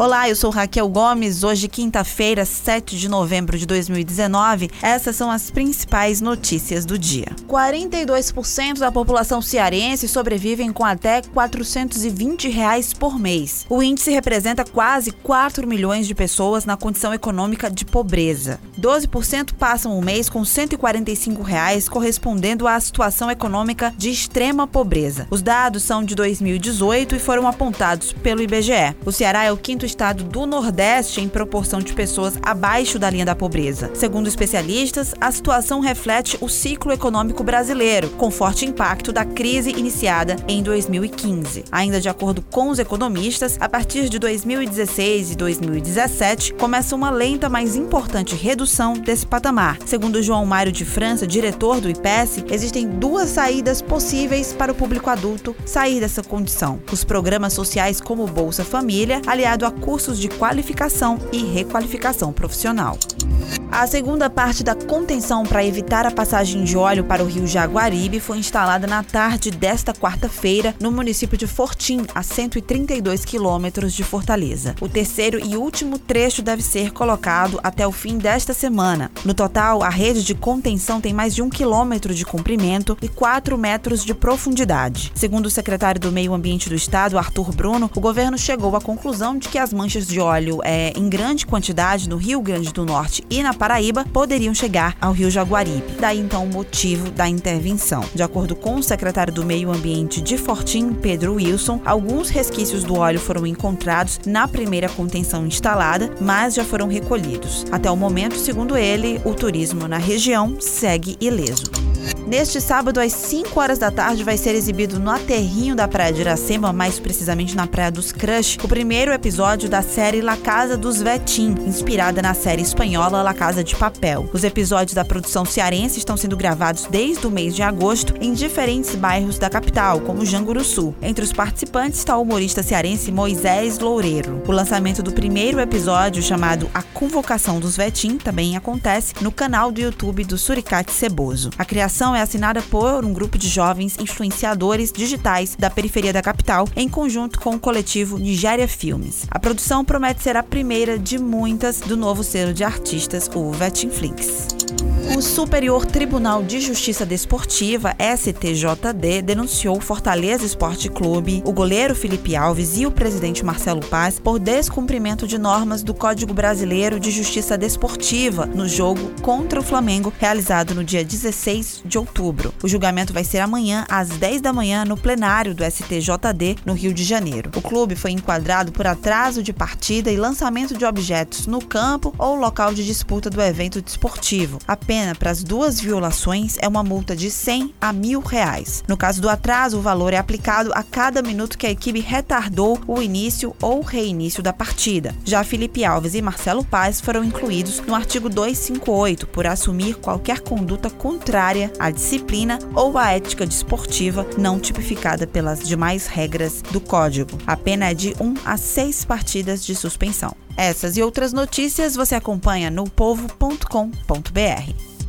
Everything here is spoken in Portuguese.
Olá, eu sou Raquel Gomes. Hoje, quinta-feira, 7 de novembro de 2019, essas são as principais notícias do dia. 42% da população cearense sobrevivem com até 420 reais por mês. O índice representa quase 4 milhões de pessoas na condição econômica de pobreza. 12% passam o mês com 145 reais, correspondendo à situação econômica de extrema pobreza. Os dados são de 2018 e foram apontados pelo IBGE. O Ceará é o quinto estado do Nordeste em proporção de pessoas abaixo da linha da pobreza. Segundo especialistas, a situação reflete o ciclo econômico brasileiro, com forte impacto da crise iniciada em 2015. Ainda de acordo com os economistas, a partir de 2016 e 2017 começa uma lenta, mas importante redução desse patamar. Segundo João Mário de França, diretor do IPES, existem duas saídas possíveis para o público adulto sair dessa condição. Os programas sociais como Bolsa Família, aliado a cursos de qualificação e requalificação profissional. A segunda parte da contenção para evitar a passagem de óleo para o rio Jaguaribe foi instalada na tarde desta quarta-feira no município de Fortim, a 132 quilômetros de Fortaleza. O terceiro e último trecho deve ser colocado até o fim desta semana. No total, a rede de contenção tem mais de um quilômetro de comprimento e 4 metros de profundidade. Segundo o secretário do Meio Ambiente do Estado, Arthur Bruno, o governo chegou à conclusão de que as manchas de óleo é, em grande quantidade no Rio Grande do Norte e na Paraíba poderiam chegar ao Rio Jaguaribe. Daí então o motivo da intervenção. De acordo com o secretário do Meio Ambiente de Fortim, Pedro Wilson, alguns resquícios do óleo foram encontrados na primeira contenção instalada, mas já foram recolhidos. Até o momento, segundo ele, o turismo na região segue ileso. Neste sábado, às 5 horas da tarde, vai ser exibido no aterrinho da Praia de Iracema, mais precisamente na Praia dos Crush, o primeiro episódio da série La Casa dos Vetim, inspirada na série espanhola La Casa de Papel. Os episódios da produção cearense estão sendo gravados desde o mês de agosto em diferentes bairros da capital, como Janguruçu. Entre os participantes está o humorista cearense Moisés Loureiro. O lançamento do primeiro episódio, chamado A Convocação dos Vetim, também acontece no canal do YouTube do Suricate Ceboso. A criação é é assinada por um grupo de jovens influenciadores digitais da periferia da capital, em conjunto com o coletivo Nigéria Filmes. A produção promete ser a primeira de muitas do novo selo de artistas, o Vetinflix. O Superior Tribunal de Justiça Desportiva, STJD, denunciou o Fortaleza Esporte Clube, o goleiro Felipe Alves e o presidente Marcelo Paz por descumprimento de normas do Código Brasileiro de Justiça Desportiva no jogo contra o Flamengo, realizado no dia 16 de outubro. O julgamento vai ser amanhã, às 10 da manhã, no plenário do STJD, no Rio de Janeiro. O clube foi enquadrado por atraso de partida e lançamento de objetos no campo ou local de disputa do evento desportivo. Apenas pena para as duas violações é uma multa de 100 a mil reais. No caso do atraso, o valor é aplicado a cada minuto que a equipe retardou o início ou reinício da partida. Já Felipe Alves e Marcelo Paz foram incluídos no artigo 258 por assumir qualquer conduta contrária à disciplina ou à ética desportiva não tipificada pelas demais regras do Código. A pena é de 1 a 6 partidas de suspensão. Essas e outras notícias você acompanha no povo.com.br.